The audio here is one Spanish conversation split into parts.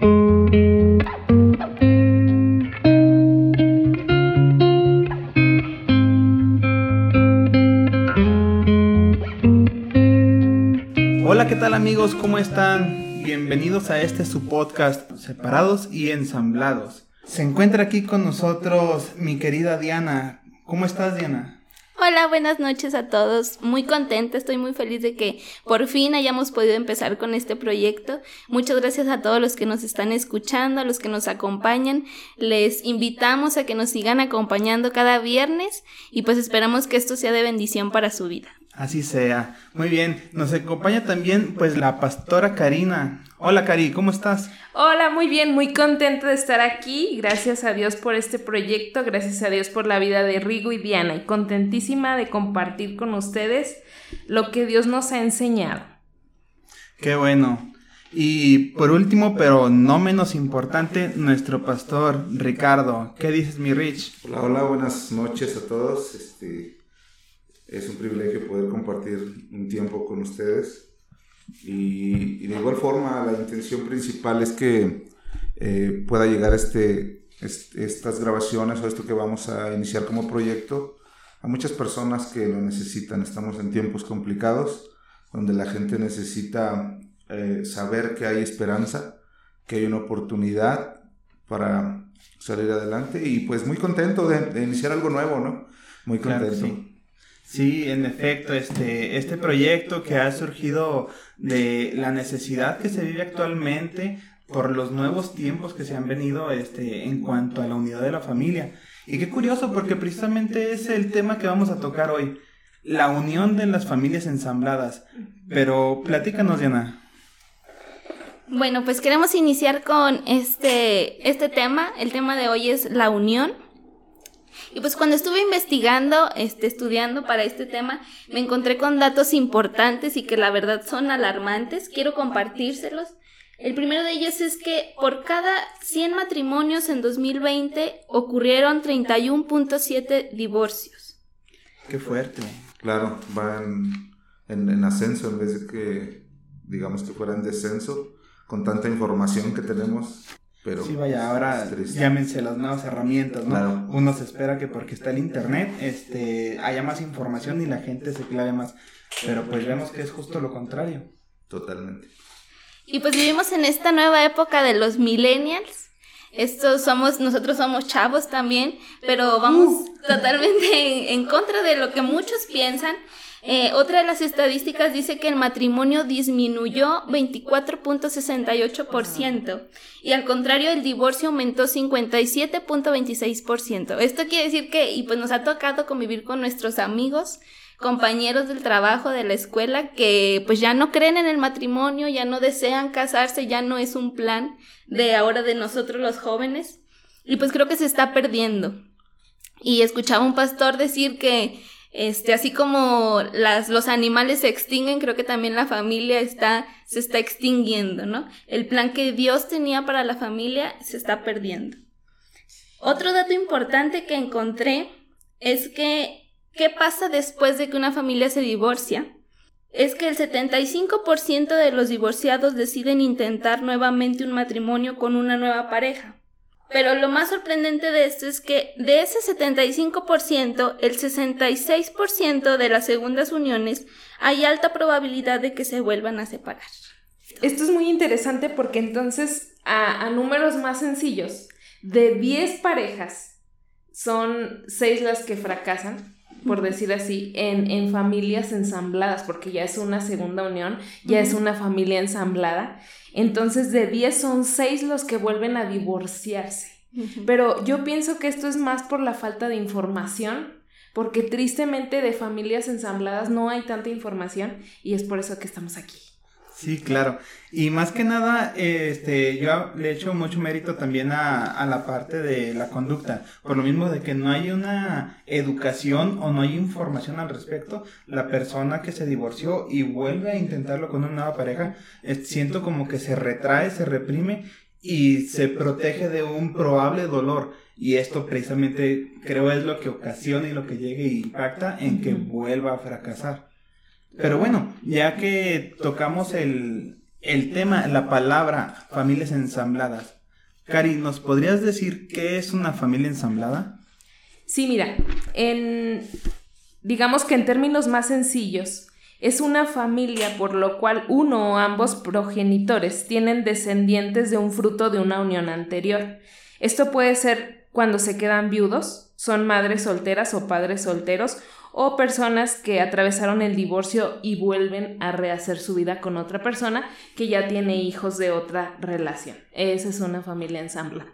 Hola, ¿qué tal amigos? ¿Cómo están? Bienvenidos a este su podcast, Separados y Ensamblados. Se encuentra aquí con nosotros mi querida Diana. ¿Cómo estás, Diana? Hola, buenas noches a todos. Muy contenta, estoy muy feliz de que por fin hayamos podido empezar con este proyecto. Muchas gracias a todos los que nos están escuchando, a los que nos acompañan. Les invitamos a que nos sigan acompañando cada viernes y pues esperamos que esto sea de bendición para su vida. Así sea. Muy bien. Nos acompaña también pues la pastora Karina. Hola Cari, ¿cómo estás? Hola, muy bien, muy contenta de estar aquí. Gracias a Dios por este proyecto, gracias a Dios por la vida de Rigo y Diana y contentísima de compartir con ustedes lo que Dios nos ha enseñado. Qué bueno. Y por último, pero no menos importante, nuestro pastor Ricardo. ¿Qué dices, mi Rich? Hola, hola, buenas noches a todos. Este, es un privilegio poder compartir un tiempo con ustedes. Y, de igual forma, la intención principal es que eh, pueda llegar este, estas grabaciones o esto que vamos a iniciar como proyecto a muchas personas que lo necesitan. Estamos en tiempos complicados donde la gente necesita eh, saber que hay esperanza, que hay una oportunidad para salir adelante y pues muy contento de, iniciar algo nuevo, ¿no? Muy contento. Sí, en efecto, este, este proyecto que ha surgido de la necesidad que se vive actualmente por los nuevos tiempos que se han venido este, en cuanto a la unidad de la familia. Y qué curioso, porque precisamente es el tema que vamos a tocar hoy, la unión de las familias ensambladas. Pero platícanos, Diana. Bueno, pues queremos iniciar con este, este tema. El tema de hoy es la unión. Y pues cuando estuve investigando, este, estudiando para este tema, me encontré con datos importantes y que la verdad son alarmantes. Quiero compartírselos. El primero de ellos es que por cada 100 matrimonios en 2020 ocurrieron 31.7 divorcios. Qué fuerte. Claro, va en, ascenso en vez de que digamos que fuera en descenso con tanta información que tenemos. Pero sí, vaya, ahora llámense las nuevas herramientas, ¿no? Uno se espera que porque está el internet este, haya más información y la gente se clave más. Pero pues vemos que es justo lo contrario. Totalmente. Y pues vivimos en esta nueva época de los millennials. Estos somos, nosotros somos chavos también, pero vamos uh. totalmente en contra de lo que muchos piensan eh, otra de las estadísticas dice que el matrimonio disminuyó 24.68% y al contrario el divorcio aumentó 57.26%. Esto quiere decir que, y pues nos ha tocado convivir con nuestros amigos, compañeros del trabajo, de la escuela, que pues ya no creen en el matrimonio, ya no desean casarse, ya no es un plan de ahora de nosotros los jóvenes. Y pues creo que se está perdiendo. Y escuchaba un pastor decir que este, así como las, los animales se extinguen, creo que también la familia está, se está extinguiendo, ¿no? El plan que Dios tenía para la familia se está perdiendo. Otro dato importante que encontré es que, ¿qué pasa después de que una familia se divorcia? Es que el 75% de los divorciados deciden intentar nuevamente un matrimonio con una nueva pareja. Pero lo más sorprendente de esto es que de ese 75%, el 66% de las segundas uniones hay alta probabilidad de que se vuelvan a separar. Esto es muy interesante porque entonces a, números más sencillos, de 10 parejas, son 6 las que fracasan, por decir así, en, en, familias ensambladas, porque ya es una segunda unión, ya es una familia ensamblada. Entonces, de 10 son 6 los que vuelven a divorciarse. Pero yo pienso que esto es más por la falta de información, porque tristemente de familias ensambladas no hay tanta información y es por eso que estamos aquí. Sí, claro. Y más que nada, este, yo le echo mucho mérito también a, la parte de la conducta. Por lo mismo de que no hay una educación o no hay información al respecto, la persona que se divorció y vuelve a intentarlo con una nueva pareja, siento como que se retrae, se reprime y se protege de un probable dolor. Y esto precisamente creo es lo que ocasiona y lo que llega y impacta en que vuelva a fracasar. Pero bueno, ya que tocamos el, el tema, la palabra familias ensambladas. Cari, ¿nos podrías decir qué es una familia ensamblada? Sí, mira, en digamos que en términos más sencillos, es una familia por lo cual uno o ambos progenitores tienen descendientes de un fruto de una unión anterior. Esto puede ser cuando se quedan viudos, son madres solteras o padres solteros, o personas que atravesaron el divorcio y vuelven a rehacer su vida con otra persona que ya tiene hijos de otra relación. Esa es una familia ensambla.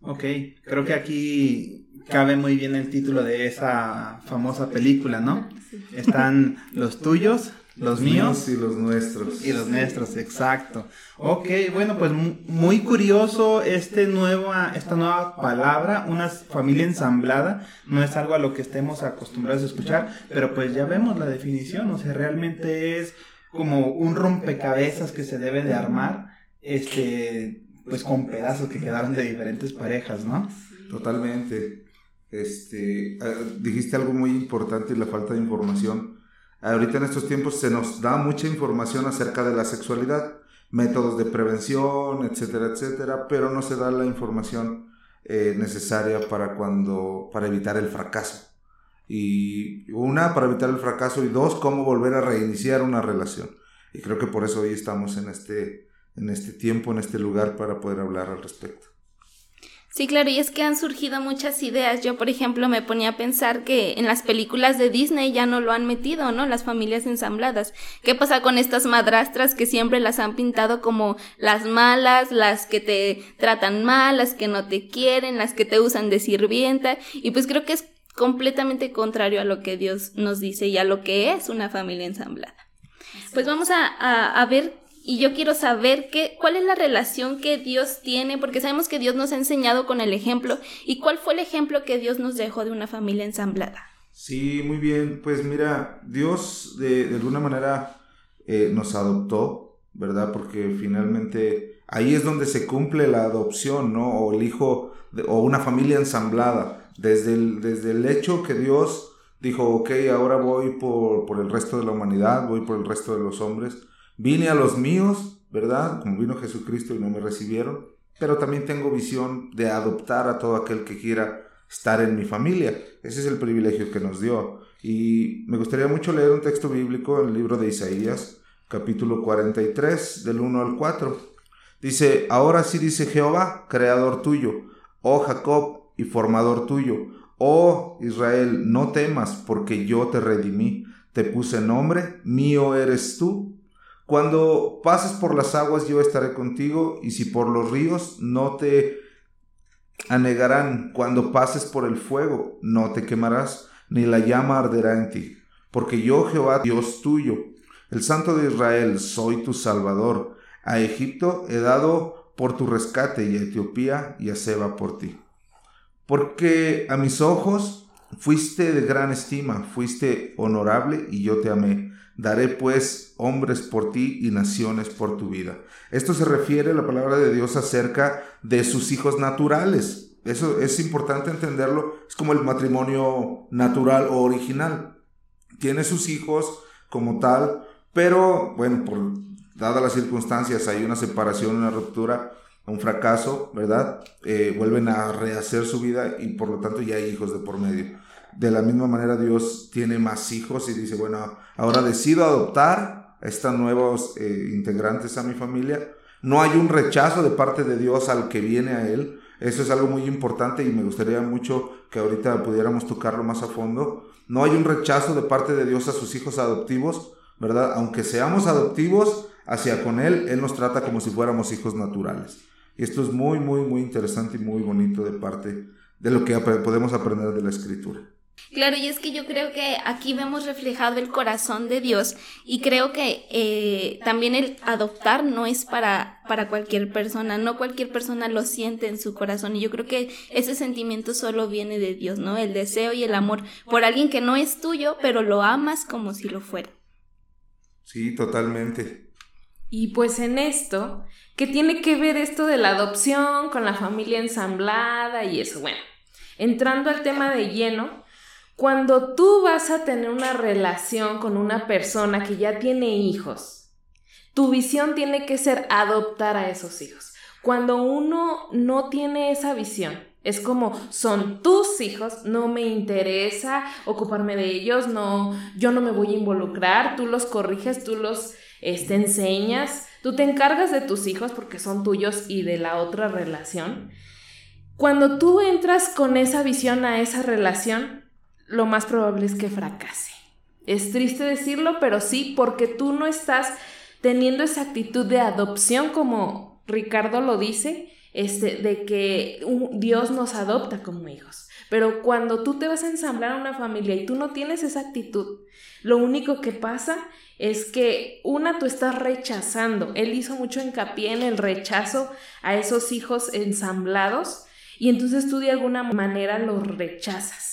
Ok, creo que aquí cabe muy bien el título de esa famosa película, ¿no? Están los tuyos, los míos y los nuestros. Y los nuestros, exacto. Ok, bueno, pues muy curioso este nueva, esta nueva palabra, una familia ensamblada. No es algo a lo que estemos acostumbrados a escuchar, pero pues ya vemos la definición, o sea, realmente es como un rompecabezas que se debe de armar, este, pues con pedazos que quedaron de diferentes parejas, ¿no? Totalmente. Este, ah, dijiste algo muy importante, la falta de información. Ahorita en estos tiempos se nos da mucha información acerca de la sexualidad, métodos de prevención, etcétera, etcétera, pero no se da la información eh, necesaria para cuando, para evitar el fracaso. Y una, para evitar el fracaso, y dos, cómo volver a reiniciar una relación. Y creo que por eso hoy estamos en este, en este tiempo, en este lugar, para poder hablar al respecto. Sí, claro, y es que han surgido muchas ideas. Yo, por ejemplo, me ponía a pensar que en las películas de Disney ya no lo han metido, ¿no? Las familias ensambladas. ¿Qué pasa con estas madrastras que siempre las han pintado como las malas, las que te tratan mal, las que no te quieren, las que te usan de sirvienta? Y pues creo que es completamente contrario a lo que Dios nos dice y a lo que es una familia ensamblada. Pues vamos a, a, a ver y yo quiero saber qué, cuál es la relación que Dios tiene, porque sabemos que Dios nos ha enseñado con el ejemplo, y cuál fue el ejemplo que Dios nos dejó de una familia ensamblada. Sí, muy bien. Pues mira, Dios de, alguna manera eh, nos adoptó, ¿verdad? Porque finalmente ahí es donde se cumple la adopción, ¿no? O el hijo, o una familia ensamblada. Desde el, desde el hecho que Dios dijo, ok, ahora voy por, por el resto de la humanidad, voy por el resto de los hombres Vine a los míos, ¿verdad? Como vino Jesucristo y no me recibieron, pero también tengo visión de adoptar a todo aquel que quiera estar en mi familia. Ese es el privilegio que nos dio. Y me gustaría mucho leer un texto bíblico en el libro de Isaías, capítulo 43, del 1 al 4. Dice, ahora sí dice Jehová, creador tuyo, oh Jacob y formador tuyo, oh Israel, no temas, porque yo te redimí, te puse nombre, mío eres tú cuando pases por las aguas yo estaré contigo, y si por los ríos no te anegarán. Cuando pases por el fuego no te quemarás, ni la llama arderá en ti. Porque yo Jehová, Dios tuyo, el Santo de Israel, soy tu Salvador. A Egipto he dado por tu rescate, y a Etiopía y a Seba por ti. Porque a mis ojos fuiste de gran estima, fuiste honorable, y yo te amé Daré pues hombres por ti y naciones por tu vida. Esto se refiere a la palabra de Dios acerca de sus hijos naturales. Eso es importante entenderlo. Es como el matrimonio natural o original. Tiene sus hijos como tal, pero bueno, por dadas las circunstancias, hay una separación, una ruptura, un fracaso, ¿verdad? Eh, vuelven a rehacer su vida y por lo tanto ya hay hijos de por medio. De la misma manera Dios tiene más hijos y dice, bueno, ahora decido adoptar a estos nuevos eh, integrantes a mi familia. No hay un rechazo de parte de Dios al que viene a Él. Eso es algo muy importante y me gustaría mucho que ahorita pudiéramos tocarlo más a fondo. No hay un rechazo de parte de Dios a sus hijos adoptivos, ¿verdad? Aunque seamos adoptivos hacia con Él, Él nos trata como si fuéramos hijos naturales. Y esto es muy, muy, muy interesante y muy bonito de parte de lo que podemos aprender de la escritura. Claro, y es que yo creo que aquí vemos reflejado el corazón de Dios y creo que eh, también el adoptar no es para, para cualquier persona, no cualquier persona lo siente en su corazón y yo creo que ese sentimiento solo viene de Dios, ¿no? El deseo y el amor por alguien que no es tuyo, pero lo amas como si lo fuera. Sí, totalmente. Y pues en esto, ¿qué tiene que ver esto de la adopción con la familia ensamblada y eso? Bueno, entrando al tema de lleno, cuando tú vas a tener una relación con una persona que ya tiene hijos, tu visión tiene que ser adoptar a esos hijos. Cuando uno no tiene esa visión, es como son tus hijos, no me interesa ocuparme de ellos, no, yo no me voy a involucrar, tú los corriges, tú los este, enseñas, tú te encargas de tus hijos porque son tuyos y de la otra relación. Cuando tú entras con esa visión a esa relación, lo más probable es que fracase. Es triste decirlo, pero sí, porque tú no estás teniendo esa actitud de adopción como Ricardo lo dice, este, de que Dios nos adopta como hijos. Pero cuando tú te vas a ensamblar a una familia y tú no tienes esa actitud, lo único que pasa es que una tú estás rechazando. Él hizo mucho hincapié en el rechazo a esos hijos ensamblados y entonces tú de alguna manera los rechazas.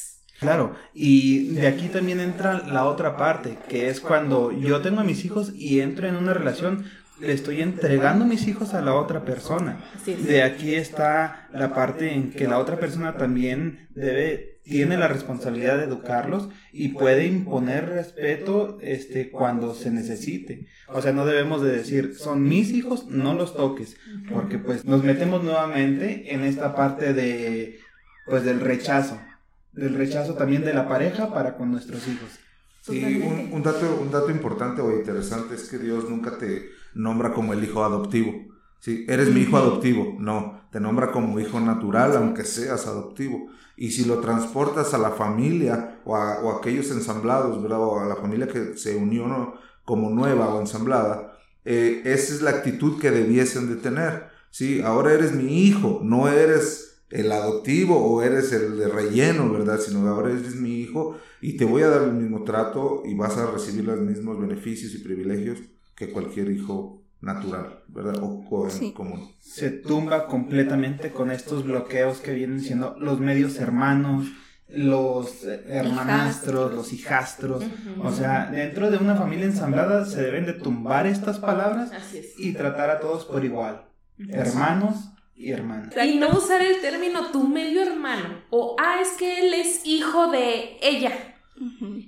Claro, y de aquí también entra la otra parte, que es cuando yo tengo a mis hijos y entro en una relación, le estoy entregando mis hijos a la otra persona. De aquí está la parte en que la otra persona también debe, tiene la responsabilidad de educarlos y puede imponer respeto este, cuando se necesite. O sea, no debemos de decir, son mis hijos, no los toques, porque pues nos metemos nuevamente en esta parte de, pues del rechazo, del rechazo también de la pareja para con nuestros hijos. Sí, un, dato, un dato importante o interesante es que Dios nunca te nombra como el hijo adoptivo. Sí, eres mi hijo adoptivo. No, te nombra como hijo natural, aunque seas adoptivo. Y si lo transportas a la familia o a, aquellos ensamblados, ¿verdad? O a la familia que se unió como nueva o ensamblada, eh, esa es la actitud que debiesen de tener. Sí, ahora eres mi hijo, no eres el adoptivo o eres el de relleno, ¿verdad? Sino ahora eres mi hijo y te voy a dar el mismo trato y vas a recibir los mismos beneficios y privilegios que cualquier hijo natural, ¿verdad? O, común. Se tumba completamente con estos bloqueos que vienen siendo los medios hermanos, los hermanastros, los hijastros. O sea, dentro de una familia ensamblada se deben de tumbar estas palabras y tratar a todos por igual. Hermanos y hermanas. Y no usar el término tu medio hermano. O, ah, es que él es hijo de ella.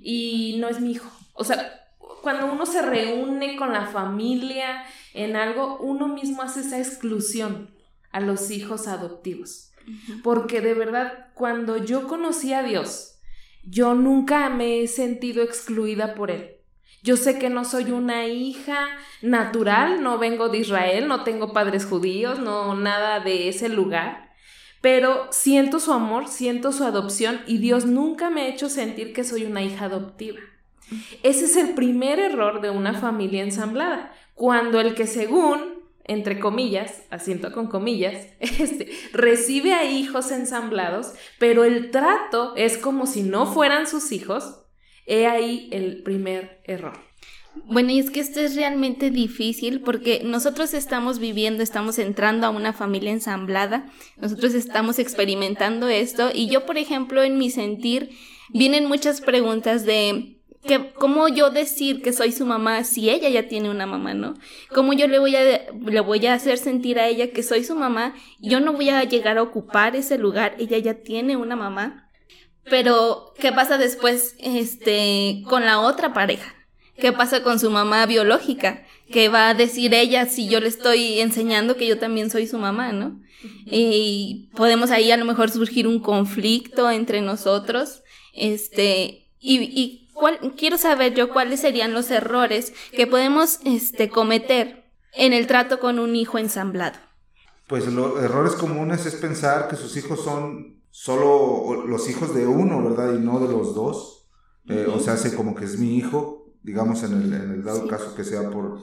Y no es mi hijo. O sea, cuando uno se reúne con la familia en algo, uno mismo hace esa exclusión a los hijos adoptivos. Porque de verdad, cuando yo conocí a Dios, yo nunca me he sentido excluida por Él. Yo sé que no soy una hija natural, no vengo de Israel, no tengo padres judíos, no nada de ese lugar, pero siento su amor, siento su adopción y Dios nunca me ha hecho sentir que soy una hija adoptiva. Ese es el primer error de una familia ensamblada, cuando el que según, entre comillas, asiento con comillas, este, recibe a hijos ensamblados, pero el trato es como si no fueran sus hijos, he ahí el primer error. Bueno, y es que esto es realmente difícil porque nosotros estamos viviendo, estamos entrando a una familia ensamblada, nosotros estamos experimentando esto y yo, por ejemplo, en mi sentir, vienen muchas preguntas de que cómo yo decir que soy su mamá si ella ya tiene una mamá, ¿no? ¿Cómo yo le voy a le voy a hacer sentir a ella que soy su mamá? Yo no voy a llegar a ocupar ese lugar, ella ya tiene una mamá. Pero ¿qué pasa después este con la otra pareja? ¿Qué pasa con su mamá biológica? ¿Qué va a decir ella si yo le estoy enseñando que yo también soy su mamá, ¿no? Y podemos ahí a lo mejor surgir un conflicto entre nosotros, este, y, y quiero saber yo cuáles serían los errores que podemos este, cometer en el trato con un hijo ensamblado. Pues los errores comunes es pensar que sus hijos son solo los hijos de uno, ¿verdad? Y no de los dos. Eh, o sea, hace como que es mi hijo, digamos en el, en el dado caso que sea por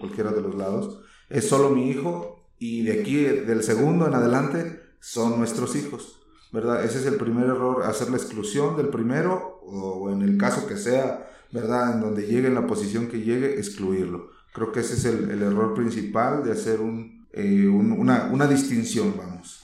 cualquiera de los lados. Es solo mi hijo y de aquí, del segundo en adelante, son nuestros hijos. ¿verdad? Ese es el primer error, hacer la exclusión del primero o en el caso que sea, ¿verdad? En donde llegue en la posición que llegue, excluirlo. Creo que ese es el, error principal de hacer eh, un, una, una, distinción, vamos.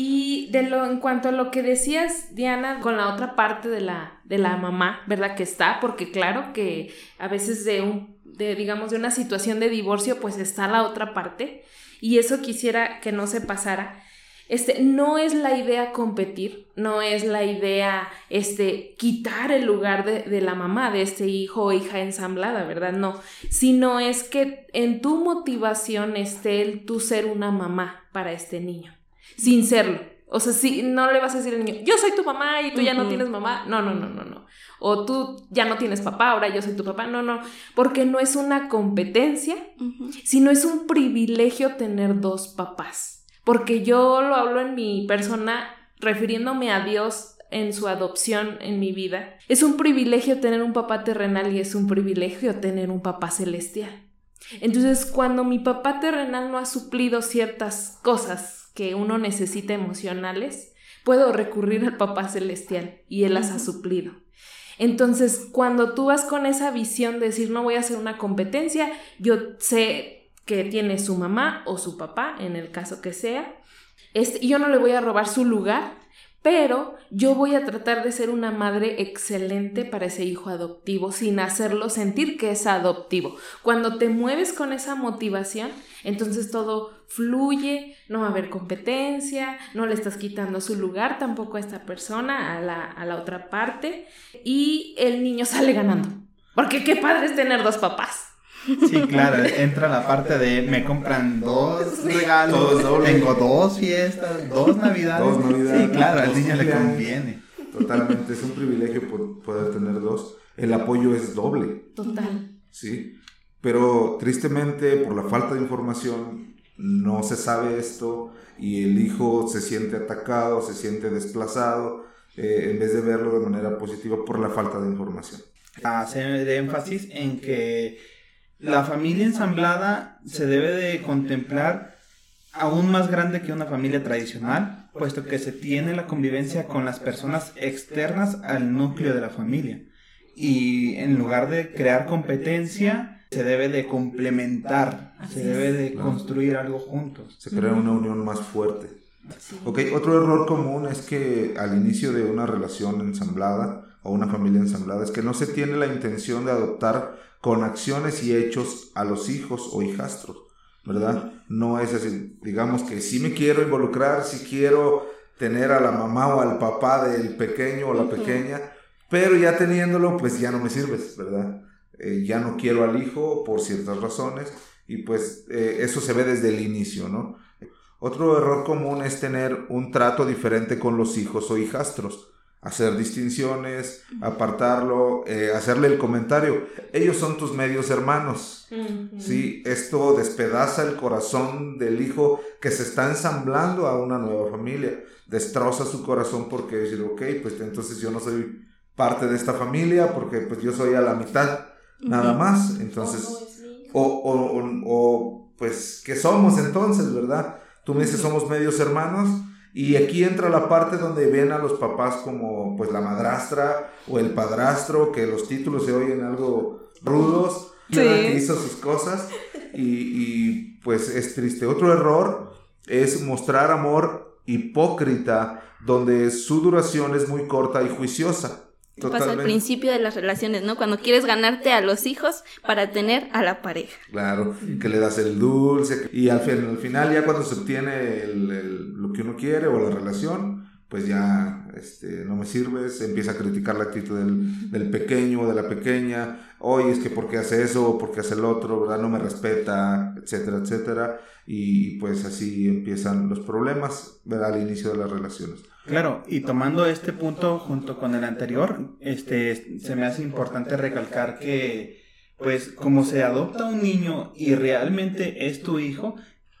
Y de lo, en cuanto a lo que decías, Diana, con la otra parte de la, de la mamá, ¿verdad? Que está, porque claro que a veces de un, de, digamos, de una situación de divorcio, pues está la otra parte. Y eso quisiera que no se pasara Este, no es la idea competir, no es la idea este, quitar el lugar de, de, la mamá, de este hijo o hija ensamblada, ¿verdad? No, sino es que en tu motivación esté el tú ser una mamá para este niño, sin serlo. O sea, si no le vas a decir al niño, yo soy tu mamá y tú ya no tienes mamá. No, no, no, no, no. O tú ya no tienes papá, ahora yo soy tu papá. No, no. Porque no es una competencia, sino es un privilegio tener dos papás. Porque yo lo hablo en mi persona refiriéndome a Dios en su adopción en mi vida. Es un privilegio tener un papá terrenal y es un privilegio tener un papá celestial. Entonces, cuando mi papá terrenal no ha suplido ciertas cosas que uno necesita emocionales, puedo recurrir al papá celestial y él las ha suplido. Entonces, cuando tú vas con esa visión de decir, no voy a hacer una competencia, yo sé que tiene su mamá o su papá, en el caso que sea, este, yo no le voy a robar su lugar, pero yo voy a tratar de ser una madre excelente para ese hijo adoptivo sin hacerlo sentir que es adoptivo. Cuando te mueves con esa motivación, entonces todo fluye, no va a haber competencia, no le estás quitando su lugar tampoco a esta persona, a la, a la otra parte, y el niño sale ganando. Porque qué padre es tener dos papás. Sí, claro, entra la parte de me compran dos regalos, tengo dos fiestas, dos navidades. Dos navidades. Sí, claro, al niño le conviene. Totalmente, es un privilegio poder tener dos. El apoyo es doble. Total. Sí, pero tristemente por la falta de información no se sabe esto y el hijo se siente atacado, se siente desplazado, eh, en vez de verlo de manera positiva por la falta de información. Hace énfasis en que la familia ensamblada se debe de contemplar aún más grande que una familia tradicional, puesto que se tiene la convivencia con las personas externas al núcleo de la familia. Y en lugar de crear competencia, se debe de complementar, se debe de construir algo juntos. Se crea una unión más fuerte. Ok, otro error común es que al inicio de una relación ensamblada o una familia ensamblada es que no se tiene la intención de adoptar con acciones y hechos a los hijos o hijastros, ¿verdad? No es así, digamos que si me quiero involucrar, si quiero tener a la mamá o al papá del pequeño o la pequeña, pero ya teniéndolo, pues ya no me sirves, ¿verdad? Eh, ya no quiero al hijo por ciertas razones y pues eh, eso se ve desde el inicio, ¿no? Otro error común es tener un trato diferente con los hijos o hijastros hacer distinciones, apartarlo, eh, hacerle el comentario. Ellos son tus medios hermanos. Sí, esto despedaza el corazón del hijo que se está ensamblando a una nueva familia. Destroza su corazón porque decir, ok, pues entonces yo no soy parte de esta familia porque pues yo soy a la mitad, nada más. Entonces, o, o, o, pues, ¿qué somos entonces, verdad? Tú me dices, somos medios hermanos y aquí entra la parte donde ven a los papás como pues la madrastra o el padrastro, que los títulos se oyen algo rudos, que hizo sus cosas y, pues es triste. Otro error es mostrar amor hipócrita donde su duración es muy corta y juiciosa. Pasa al principio de las relaciones, ¿no? Cuando quieres ganarte a los hijos para tener a la pareja. Claro, que le das el dulce y al, al final ya cuando se obtiene lo que uno quiere o la relación, pues ya este, no me sirves, empieza a criticar la actitud del, del pequeño o de la pequeña, oye, es que por qué hace eso, o por qué hace el otro, ¿verdad? No me respeta, etcétera, etcétera, y pues así empiezan los problemas, ¿verdad? Al inicio de las relaciones. Claro, y tomando este punto junto con el anterior, este, se me hace importante recalcar que, pues, como se adopta un niño y realmente es tu hijo,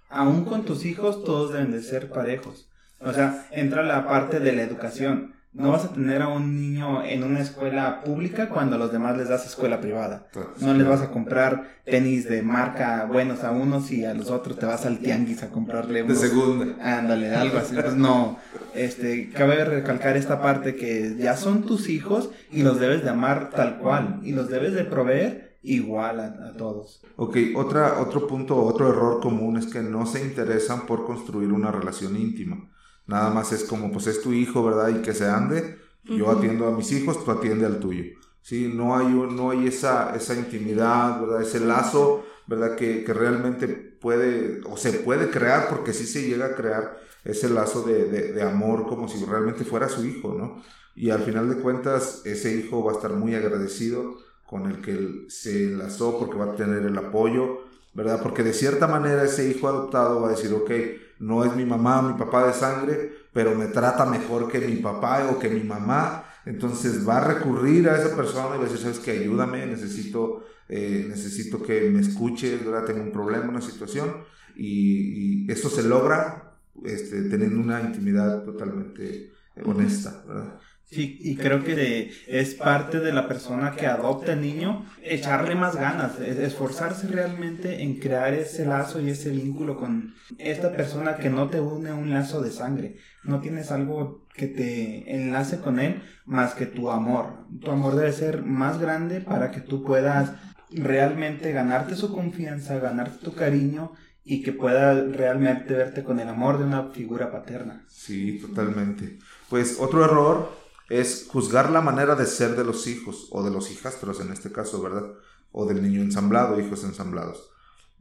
aún con tus hijos todos deben de ser parejos. O sea, entra la parte de la educación. No vas a tener a un niño en una escuela pública cuando a los demás les das escuela privada. No les vas a comprar tenis de marca buenos a unos y a los otros te vas al tianguis a comprarle unos. De segunda. Ándale, algo así. Pues no, este, cabe recalcar esta parte que ya son tus hijos y los debes de amar tal cual y los debes de proveer igual a, todos. Ok, otra, otro punto, otro error común es que no se interesan por construir una relación íntima. Nada más es como, pues es tu hijo, ¿verdad? Y que se ande. Yo atiendo a mis hijos, tú atiende al tuyo. Sí, no hay, no hay esa, esa intimidad, ¿verdad? Ese lazo ¿verdad? Que, que realmente puede, o se puede crear, porque sí se llega a crear ese lazo de, de, de amor como si realmente fuera su hijo, ¿no? Y al final de cuentas, ese hijo va a estar muy agradecido con el que se enlazó porque va a tener el apoyo, ¿verdad? Porque de cierta manera ese hijo adoptado va a decir, ok, no es mi mamá, mi papá de sangre, pero me trata mejor que mi papá o que mi mamá. Entonces va a recurrir a esa persona y va a decir, sabes que ayúdame, necesito, eh, necesito que me escuches, ¿verdad? Tengo un problema, una situación. Y, y esto se logra este, teniendo una intimidad totalmente honesta, ¿verdad? Sí, y creo que es parte de la persona que adopta el niño echarle más ganas, esforzarse realmente en crear ese lazo y ese vínculo con esta persona que no te une un lazo de sangre. No tienes algo que te enlace con él más que tu amor. Tu amor debe ser más grande para que tú puedas realmente ganarte su confianza, ganarte tu cariño y que pueda realmente verte con el amor de una figura paterna. Sí, totalmente. Pues otro error es juzgar la manera de ser de los hijos, o de los hijastros en este caso, ¿verdad? O del niño ensamblado, hijos ensamblados.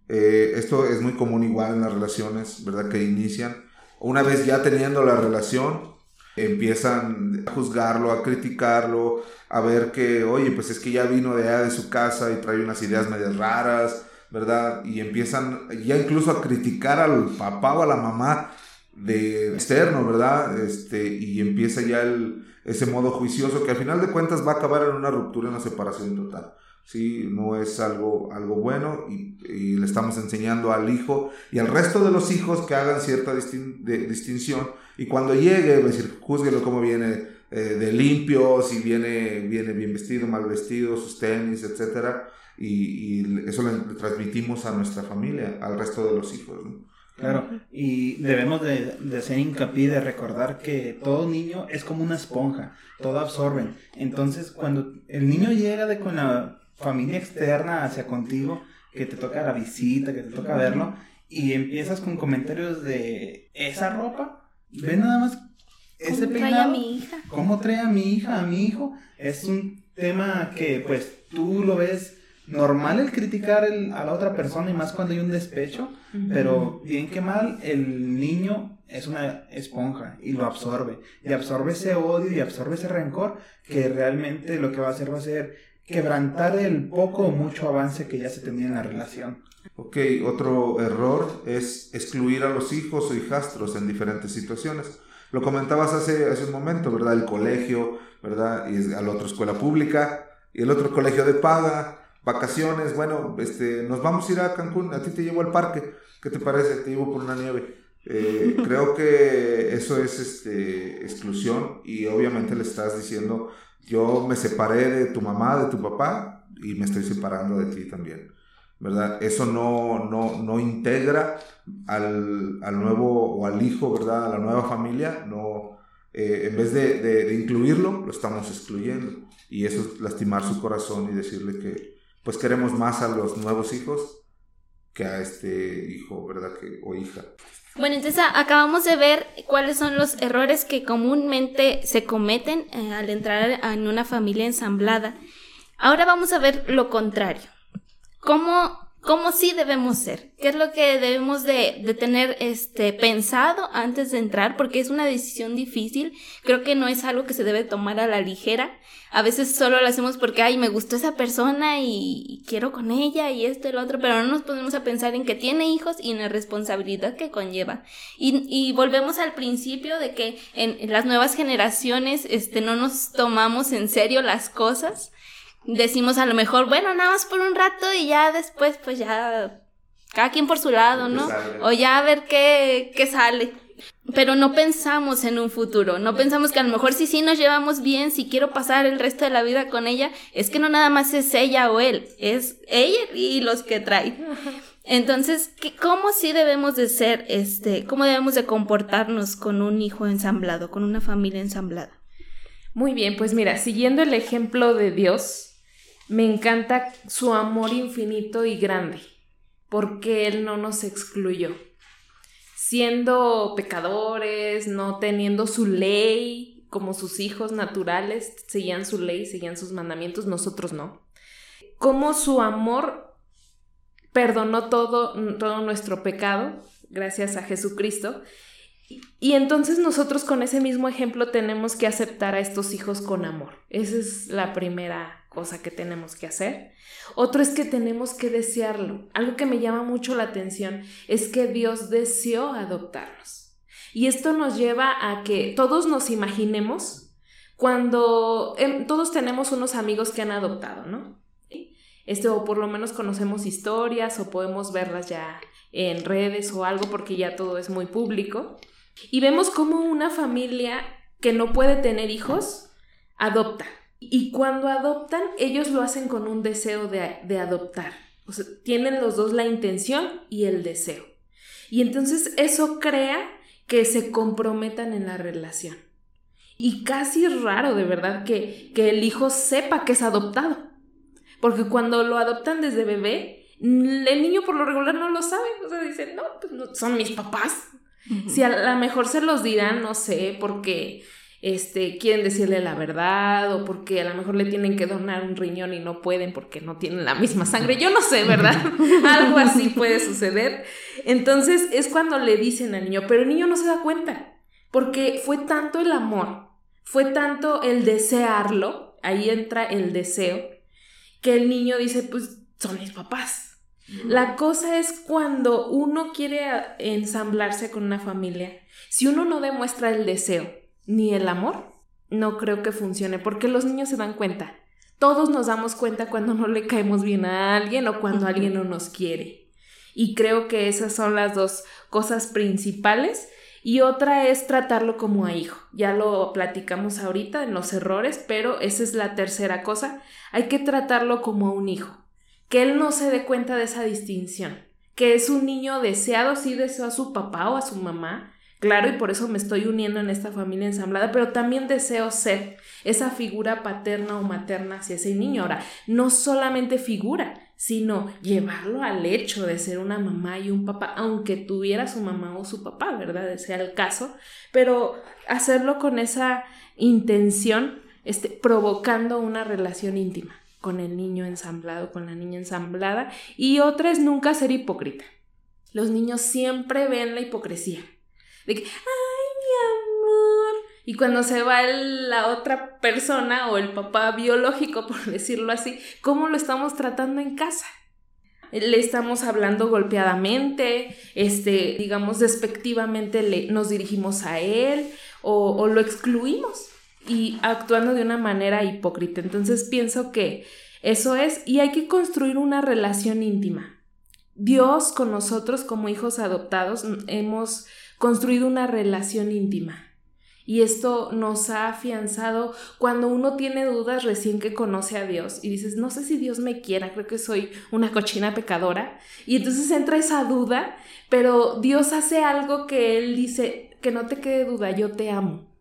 Eh, esto es muy común igual en las relaciones, ¿verdad? Que inician. Una vez ya teniendo la relación, empiezan a juzgarlo, a criticarlo, a ver que, oye, pues es que ya vino de allá de su casa y trae unas ideas medias raras, ¿verdad? Y empiezan ya incluso a criticar al papá o a la mamá de externo, ¿verdad? Este, y empieza ya el, ese modo juicioso que al final de cuentas va a acabar en una ruptura, en una separación total. Sí, no es algo, algo bueno y, le estamos enseñando al hijo y al resto de los hijos que hagan cierta distinción y cuando llegue, es decir, como viene eh, de limpio, si viene, viene bien vestido, mal vestido, sus tenis, etcétera, y, y eso le, transmitimos a nuestra familia, al resto de los hijos. ¿no? Claro, y debemos de, de hacer hincapié de recordar que todo niño es como una esponja, todo absorben. Entonces, cuando el niño llega de con la familia externa hacia contigo, que te toca la visita, que te toca verlo, y empiezas con comentarios de esa ropa, ve nada más ese ¿Cómo trae a mi hija? ¿Cómo trae a mi hija, a mi hijo? Es un tema que pues tú lo ves normal el criticar a la otra persona y más cuando hay un despecho, pero bien que mal, el niño es una esponja y lo absorbe. Y absorbe ese odio y absorbe ese rencor que realmente lo que va a hacer va a ser quebrantar el poco o mucho avance que ya se tenía en la relación. Ok, otro error es excluir a los hijos o hijastros en diferentes situaciones. Lo comentabas hace, hace un momento, ¿verdad? El colegio, ¿verdad? Y a la otra escuela pública y el otro colegio de paga, vacaciones, bueno, este, nos vamos a ir a Cancún, a ti te llevo al parque, ¿qué te parece? Te llevo por una nieve. Eh, creo que eso es este, exclusión y obviamente le estás diciendo, yo me separé de tu mamá, de tu papá y me estoy separando de ti también, ¿verdad? Eso no, no, no integra al, al, nuevo o al hijo, ¿verdad? A la nueva familia, no, eh, en vez de, de, de incluirlo, lo estamos excluyendo y eso es lastimar su corazón y decirle que pues queremos más a los nuevos hijos que a este hijo, ¿verdad? Que, o hija. Bueno, entonces acabamos de ver cuáles son los errores que comúnmente se cometen eh, al entrar en una familia ensamblada. Ahora vamos a ver lo contrario. ¿Cómo cómo sí debemos ser, qué es lo que debemos de, de, tener este, pensado antes de entrar, porque es una decisión difícil, creo que no es algo que se debe tomar a la ligera, a veces solo lo hacemos porque, ay, me gustó esa persona y quiero con ella y esto y lo otro, pero no nos ponemos a pensar en que tiene hijos y en la responsabilidad que conlleva. Y, y volvemos al principio de que en, en las nuevas generaciones este, no nos tomamos en serio las cosas decimos a lo mejor, bueno, nada más por un rato y ya después, pues ya, cada quien por su lado, ¿no? O ya a ver qué, qué sale. Pero no pensamos en un futuro, no pensamos que a lo mejor si sí nos llevamos bien, si quiero pasar el resto de la vida con ella, es que no nada más es ella o él, es ella y los que trae. Entonces, ¿cómo sí debemos de ser, este, cómo debemos de comportarnos con un hijo ensamblado, con una familia ensamblada? Muy bien, pues mira, siguiendo el ejemplo de Dios, me encanta su amor infinito y grande, porque Él no nos excluyó. Siendo pecadores, no teniendo su ley, como sus hijos naturales, seguían su ley, seguían sus mandamientos, nosotros no. Como su amor perdonó todo, todo nuestro pecado, gracias a Jesucristo. Y entonces nosotros con ese mismo ejemplo tenemos que aceptar a estos hijos con amor. Esa es la primera cosa que tenemos que hacer. Otro es que tenemos que desearlo. Algo que me llama mucho la atención es que Dios deseó adoptarnos. Y esto nos lleva a que todos nos imaginemos cuando em, todos tenemos unos amigos que han adoptado, ¿no? Este, o por lo menos conocemos historias o podemos verlas ya en redes o algo porque ya todo es muy público. Y vemos cómo una familia que no puede tener hijos adopta. Y cuando adoptan, ellos lo hacen con un deseo de, adoptar. O sea, tienen los dos la intención y el deseo. Y entonces eso crea que se comprometan en la relación. Y casi raro, de verdad, que, que el hijo sepa que es adoptado. Porque cuando lo adoptan desde bebé, el niño por lo regular no lo sabe. O sea, dice, no, pues no, son mis papás. Si a lo mejor se los dirán, no sé, porque este, quieren decirle la verdad o porque a lo mejor le tienen que donar un riñón y no pueden porque no tienen la misma sangre. Yo no sé, ¿verdad? Algo así puede suceder. Entonces es cuando le dicen al niño, pero el niño no se da cuenta porque fue tanto el amor, fue tanto el desearlo, ahí entra el deseo, que el niño dice, pues son mis papás. La cosa es cuando uno quiere ensamblarse con una familia, si uno no demuestra el deseo ni el amor, no creo que funcione, porque los niños se dan cuenta. Todos nos damos cuenta cuando no le caemos bien a alguien o cuando alguien no nos quiere. Y creo que esas son las dos cosas principales. Y otra es tratarlo como a hijo. Ya lo platicamos ahorita en los errores, pero esa es la tercera cosa. Hay que tratarlo como a un hijo que él no se dé cuenta de esa distinción, que es un niño deseado, sí deseo a su papá o a su mamá, claro, y por eso me estoy uniendo en esta familia ensamblada, pero también deseo ser esa figura paterna o materna hacia ese niño. Ahora, no solamente figura, sino llevarlo al hecho de ser una mamá y un papá, aunque tuviera su mamá o su papá, ¿verdad? Sea el caso, pero hacerlo con esa intención, este, provocando una relación íntima con el niño ensamblado, con la niña ensamblada. Y otra es nunca ser hipócrita. Los niños siempre ven la hipocresía. De que, ay, mi amor. Y cuando se va la otra persona o el papá biológico, por decirlo así, ¿cómo lo estamos tratando en casa? Le estamos hablando golpeadamente, este, digamos, despectivamente le, nos dirigimos a él o, o lo excluimos y actuando de una manera hipócrita. Entonces pienso que eso es, y hay que construir una relación íntima. Dios con nosotros como hijos adoptados hemos construido una relación íntima. Y esto nos ha afianzado cuando uno tiene dudas recién que conoce a Dios y dices, no sé si Dios me quiera, creo que soy una cochina pecadora. Y entonces entra esa duda, pero Dios hace algo que Él dice, que no te quede duda, yo te amo.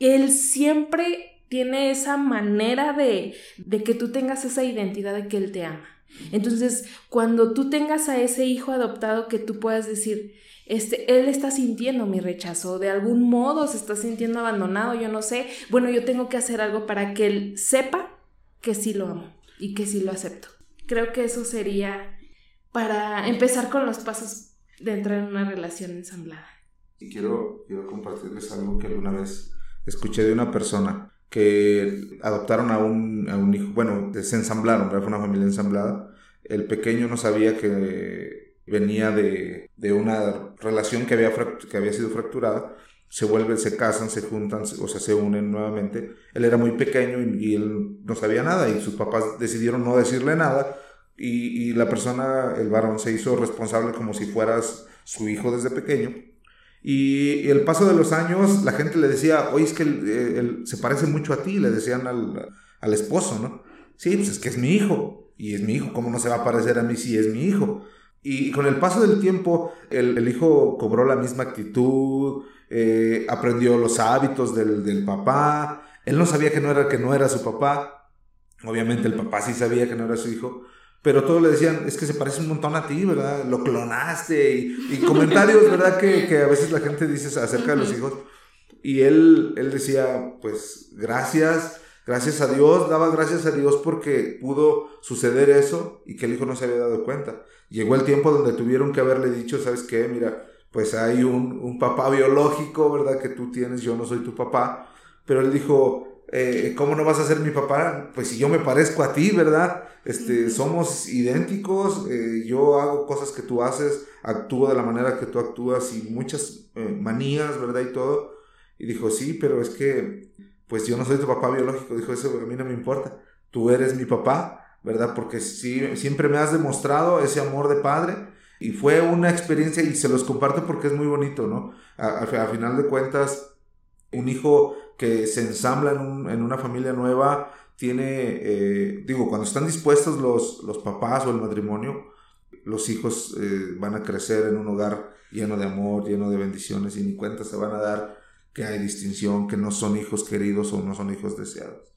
Él siempre tiene esa manera de, de que tú tengas esa identidad de que Él te ama. Entonces, cuando tú tengas a ese hijo adoptado que tú puedas decir, este, él está sintiendo mi rechazo, de algún modo se está sintiendo abandonado, yo no sé, bueno, yo tengo que hacer algo para que él sepa que sí lo amo y que sí lo acepto. Creo que eso sería para empezar con los pasos de entrar en una relación ensamblada. Y quiero, quiero compartirles algo que alguna vez escuché de una persona que adoptaron a un, a un hijo, bueno, se ensamblaron, fue una familia ensamblada. El pequeño no sabía que venía de, de una relación que había, que había sido fracturada. Se vuelven, se casan, se juntan, o sea, se unen nuevamente. Él era muy pequeño y, él no sabía nada y sus papás decidieron no decirle nada y, y la persona, el varón, se hizo responsable como si fueras su hijo desde pequeño y, el paso de los años, la gente le decía, oye, es que él, se parece mucho a ti, le decían al, al, esposo, ¿no? Sí, pues es que es mi hijo, y es mi hijo, ¿cómo no se va a parecer a mí si es mi hijo? Y con el paso del tiempo, el, el hijo cobró la misma actitud, eh, aprendió los hábitos del, del, papá, él no sabía que no, era, que no era su papá, obviamente el papá sí sabía que no era su hijo, pero todos le decían, es que se parece un montón a ti, ¿verdad? Lo clonaste y, comentarios, ¿verdad? Que, que, a veces la gente dice acerca de los hijos. Y él, él decía, pues gracias, gracias a Dios, daba gracias a Dios porque pudo suceder eso y que el hijo no se había dado cuenta. Llegó el tiempo donde tuvieron que haberle dicho, ¿sabes qué? Mira, pues hay un, un papá biológico, ¿verdad? Que tú tienes, yo no soy tu papá. Pero él dijo, eh, ¿cómo no vas a ser mi papá? Pues si yo me parezco a ti, ¿verdad? Este, somos idénticos, eh, yo hago cosas que tú haces, actúo de la manera que tú actúas y muchas eh, manías, ¿verdad? Y todo. Y dijo, sí, pero es que, pues yo no soy tu papá biológico. Dijo, eso a mí no me importa. Tú eres mi papá ¿verdad? Porque sí, siempre me has demostrado ese amor de padre y fue una experiencia y se los comparto porque es muy bonito, ¿no? A, final de cuentas, un hijo que se ensambla en, una familia nueva tiene, eh, digo, cuando están dispuestos los, los papás o el matrimonio, los hijos eh, van a crecer en un hogar lleno de amor, lleno de bendiciones y ni cuenta se van a dar que hay distinción, que no son hijos queridos o no son hijos deseados.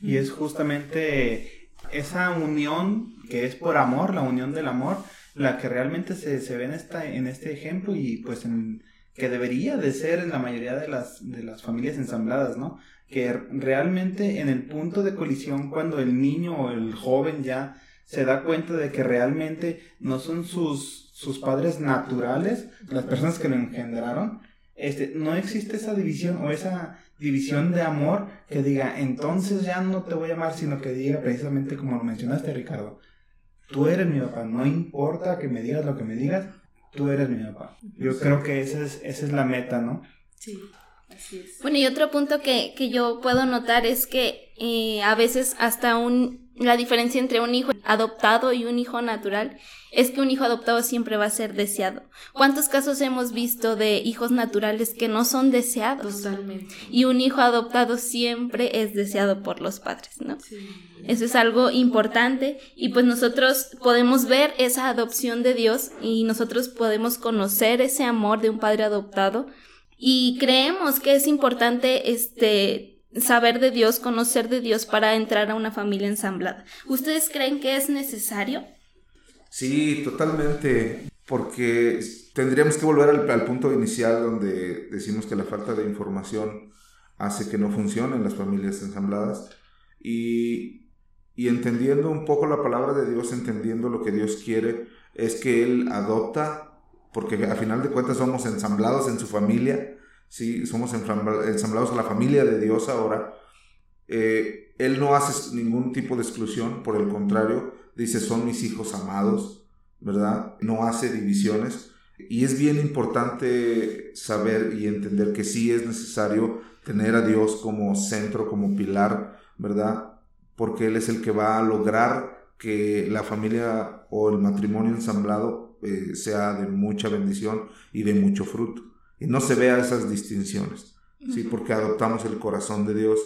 Y es justamente esa unión que es por amor, la unión del amor, la que realmente se, se ve en, esta, en este ejemplo y pues en, que debería de ser en la mayoría de las, de las familias ensambladas, ¿no? Que realmente en el punto de colisión cuando el niño o el joven ya se da cuenta de que realmente no son sus, sus padres naturales, las personas que lo engendraron, este, no existe esa división o esa división de amor que diga, entonces ya no te voy a amar, sino que diga precisamente como lo mencionaste, Ricardo, tú eres mi papá, no importa que me digas lo que me digas, tú eres mi papá. Yo creo que esa es, esa es la meta, ¿no? Sí. Así es. Bueno, y otro punto que, que yo puedo notar es que eh, a veces hasta un la diferencia entre un hijo adoptado y un hijo natural es que un hijo adoptado siempre va a ser deseado. ¿Cuántos casos hemos visto de hijos naturales que no son deseados? Totalmente. Y un hijo adoptado siempre es deseado por los padres, ¿no? Eso es algo importante y pues nosotros podemos ver esa adopción de Dios y nosotros podemos conocer ese amor de un padre adoptado y creemos que es importante este saber de Dios, conocer de Dios para entrar a una familia ensamblada. ¿Ustedes creen que es necesario? Sí, totalmente, porque tendríamos que volver al, punto inicial donde decimos que la falta de información hace que no funcionen las familias ensambladas y, y entendiendo un poco la palabra de Dios, entendiendo lo que Dios quiere, es que Él adopta, porque a final de cuentas somos ensamblados en su familia, ¿sí? somos ensamblados la familia de Dios ahora, eh, Él no hace ningún tipo de exclusión, por el contrario, dice, son mis hijos amados, ¿verdad? No hace divisiones. Y es bien importante saber y entender que sí es necesario tener a Dios como centro, como pilar, ¿verdad? Porque Él es el que va a lograr que la familia o el matrimonio ensamblado eh, sea de mucha bendición y de mucho fruto y no se vea esas distinciones, ¿sí? Porque adoptamos el corazón de Dios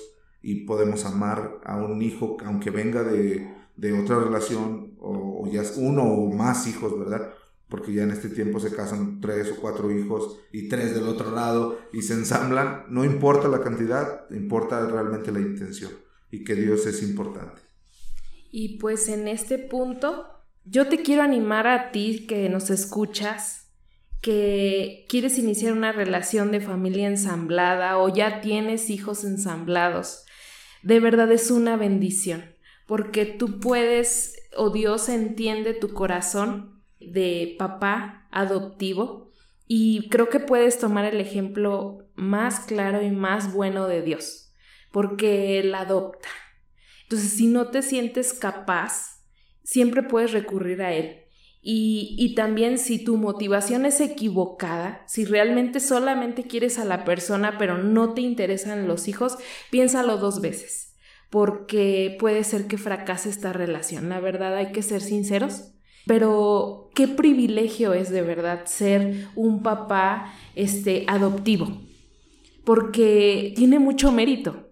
y podemos amar a un hijo, aunque venga de, de otra relación, o, ya es uno o más hijos, ¿verdad? Porque ya en este tiempo se casan tres o cuatro hijos y tres del otro lado y se ensamblan. No importa la cantidad, importa realmente la intención y que Dios es importante. Y pues en este punto, yo te quiero animar a ti que nos escuchas que quieres iniciar una relación de familia ensamblada o ya tienes hijos ensamblados, de verdad es una bendición, porque tú puedes o Dios entiende tu corazón de papá adoptivo y creo que puedes tomar el ejemplo más claro y más bueno de Dios, porque Él adopta. Entonces, si no te sientes capaz, siempre puedes recurrir a Él y, también si tu motivación es equivocada, si realmente solamente quieres a la persona pero no te interesan los hijos, piénsalo dos veces, porque puede ser que fracase esta relación. La verdad hay que ser sinceros. Pero qué privilegio es de verdad ser un papá este adoptivo, porque tiene mucho mérito.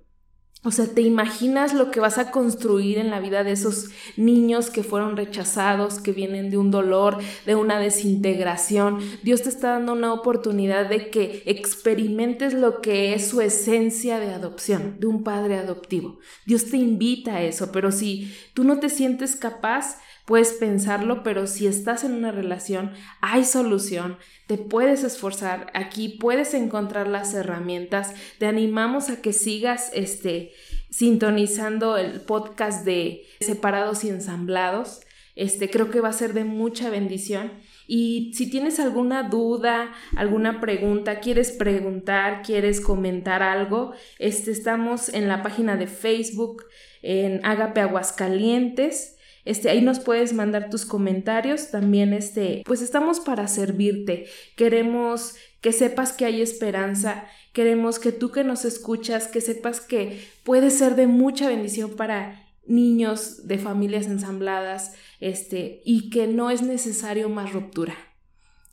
O sea, ¿te imaginas lo que vas a construir en la vida de esos niños que fueron rechazados, que vienen de un dolor, de una desintegración? Dios te está dando una oportunidad de que experimentes lo que es su esencia de adopción, de un padre adoptivo. Dios te invita a eso, pero si tú no te sientes capaz, puedes pensarlo, pero si estás en una relación, hay solución, te puedes esforzar, aquí puedes encontrar las herramientas, te animamos a que sigas este, sintonizando el podcast de Separados y Ensamblados, Este, creo que va a ser de mucha bendición. Y si tienes alguna duda, alguna pregunta, quieres preguntar, quieres comentar algo, este, estamos en la página de Facebook, en Agape Aguascalientes. Este, ahí nos puedes mandar tus comentarios. También, este, pues estamos para servirte. Queremos que sepas que hay esperanza. Queremos que tú que nos escuchas, que sepas que puede ser de mucha bendición para niños de familias ensambladas, este, y que no es necesario más ruptura,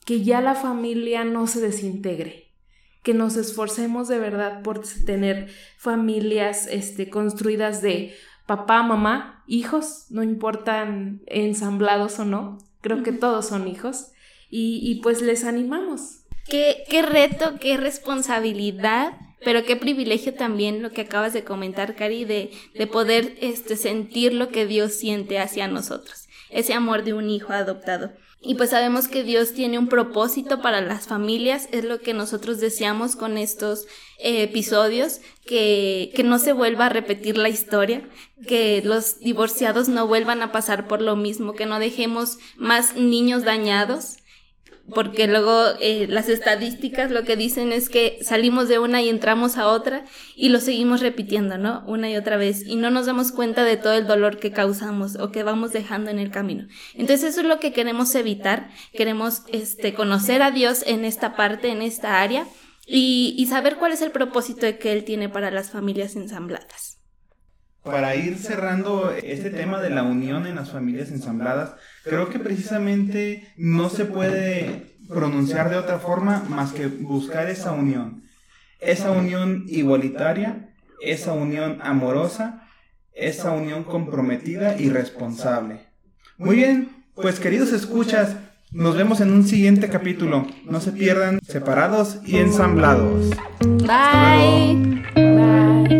que ya la familia no se desintegre, que nos esforcemos de verdad por tener familias este, construidas de papá, mamá, hijos, no importan ensamblados o no, creo que todos son hijos, y, y pues les animamos. Qué, qué reto, qué responsabilidad pero qué privilegio también lo que acabas de comentar, Cari, de, de poder este, sentir lo que Dios siente hacia nosotros, ese amor de un hijo adoptado. Y pues sabemos que Dios tiene un propósito para las familias, es lo que nosotros deseamos con estos eh, episodios, que, que no se vuelva a repetir la historia, que los divorciados no vuelvan a pasar por lo mismo, que no dejemos más niños dañados porque luego eh, las estadísticas lo que dicen es que salimos de una y entramos a otra y lo seguimos repitiendo, ¿no? Una y otra vez y no nos damos cuenta de todo el dolor que causamos o que vamos dejando en el camino. Entonces eso es lo que queremos evitar, queremos este, conocer a Dios en esta parte, en esta área y, y saber cuál es el propósito que Él tiene para las familias ensambladas. Para ir cerrando este tema de la unión en las familias ensambladas, creo que precisamente no se puede pronunciar de otra forma más que buscar esa unión. Esa unión igualitaria, esa unión amorosa, esa unión comprometida y responsable. Muy bien, pues queridos escuchas, nos vemos en un siguiente capítulo. No se pierdan separados y ensamblados. Bye. Bye.